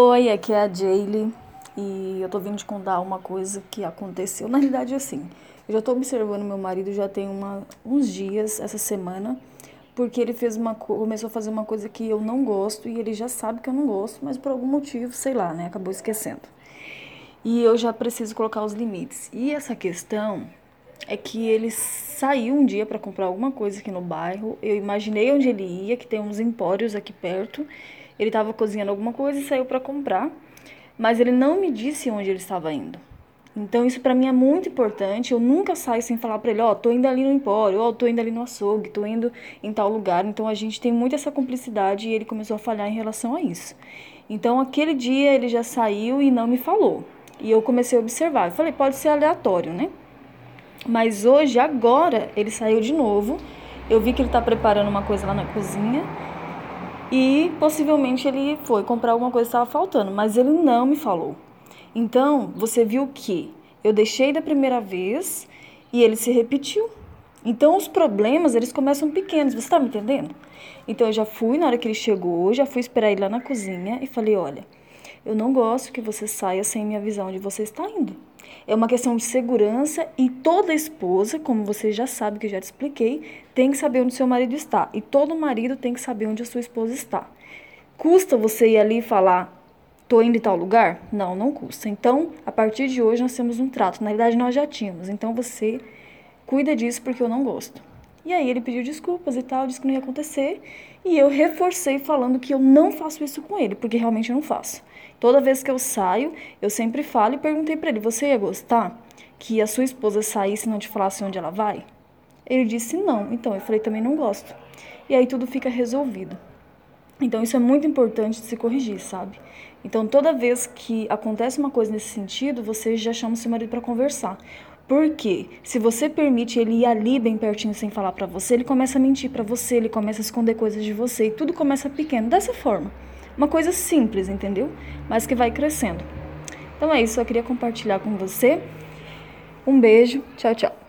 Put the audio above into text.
Oi, aqui é a Jaylee e eu tô vindo te contar uma coisa que aconteceu. Na realidade, assim, eu já tô observando meu marido já tem uma, uns dias, essa semana, porque ele fez uma começou a fazer uma coisa que eu não gosto e ele já sabe que eu não gosto, mas por algum motivo, sei lá, né, acabou esquecendo. E eu já preciso colocar os limites. E essa questão é que ele saiu um dia para comprar alguma coisa aqui no bairro. Eu imaginei onde ele ia, que tem uns empórios aqui perto. Ele estava cozinhando alguma coisa e saiu para comprar, mas ele não me disse onde ele estava indo. Então isso para mim é muito importante. Eu nunca saio sem falar para ele, ó, oh, tô indo ali no empório, ó, oh, tô indo ali no açougue, tô indo em tal lugar. Então a gente tem muito essa cumplicidade e ele começou a falhar em relação a isso. Então aquele dia ele já saiu e não me falou. E eu comecei a observar. Eu falei, pode ser aleatório, né? Mas hoje, agora, ele saiu de novo. Eu vi que ele está preparando uma coisa lá na cozinha e possivelmente ele foi comprar alguma coisa que estava faltando, mas ele não me falou. Então, você viu que eu deixei da primeira vez e ele se repetiu. Então, os problemas, eles começam pequenos, você está me entendendo? Então, eu já fui, na hora que ele chegou, já fui esperar ele lá na cozinha e falei, olha, eu não gosto que você saia sem minha visão onde você está indo. É uma questão de segurança e toda esposa, como você já sabe que eu já te expliquei, tem que saber onde seu marido está. E todo marido tem que saber onde a sua esposa está. Custa você ir ali e falar, tô indo em tal lugar? Não, não custa. Então, a partir de hoje nós temos um trato. Na verdade, nós já tínhamos. Então, você cuida disso porque eu não gosto. E aí ele pediu desculpas e tal, disse que não ia acontecer. E eu reforcei falando que eu não faço isso com ele, porque realmente eu não faço. Toda vez que eu saio, eu sempre falo e perguntei para ele: "Você ia gostar que a sua esposa saísse e não te falasse onde ela vai?" Ele disse: "Não". Então eu falei: "Também não gosto". E aí tudo fica resolvido. Então isso é muito importante de se corrigir, sabe? Então toda vez que acontece uma coisa nesse sentido, você já chama o seu marido para conversar. Porque se você permite ele ir ali bem pertinho sem falar para você, ele começa a mentir para você, ele começa a esconder coisas de você e tudo começa pequeno, dessa forma. Uma coisa simples, entendeu? Mas que vai crescendo. Então é isso, eu queria compartilhar com você. Um beijo, tchau, tchau.